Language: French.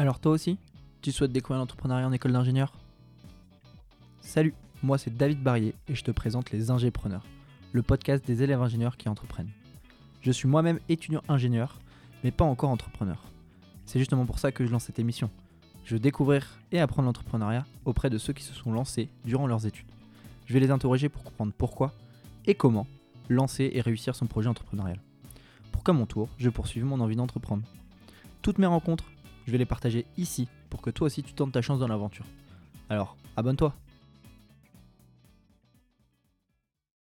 Alors toi aussi, tu souhaites découvrir l'entrepreneuriat en école d'ingénieur? Salut, moi c'est David Barrier et je te présente les Ingépreneurs, le podcast des élèves ingénieurs qui entreprennent. Je suis moi-même étudiant ingénieur, mais pas encore entrepreneur. C'est justement pour ça que je lance cette émission. Je veux découvrir et apprendre l'entrepreneuriat auprès de ceux qui se sont lancés durant leurs études. Je vais les interroger pour comprendre pourquoi et comment lancer et réussir son projet entrepreneurial. Pour qu'à mon tour, je poursuive mon envie d'entreprendre. Toutes mes rencontres, je vais les partager ici pour que toi aussi tu tentes ta chance dans l'aventure. Alors, abonne-toi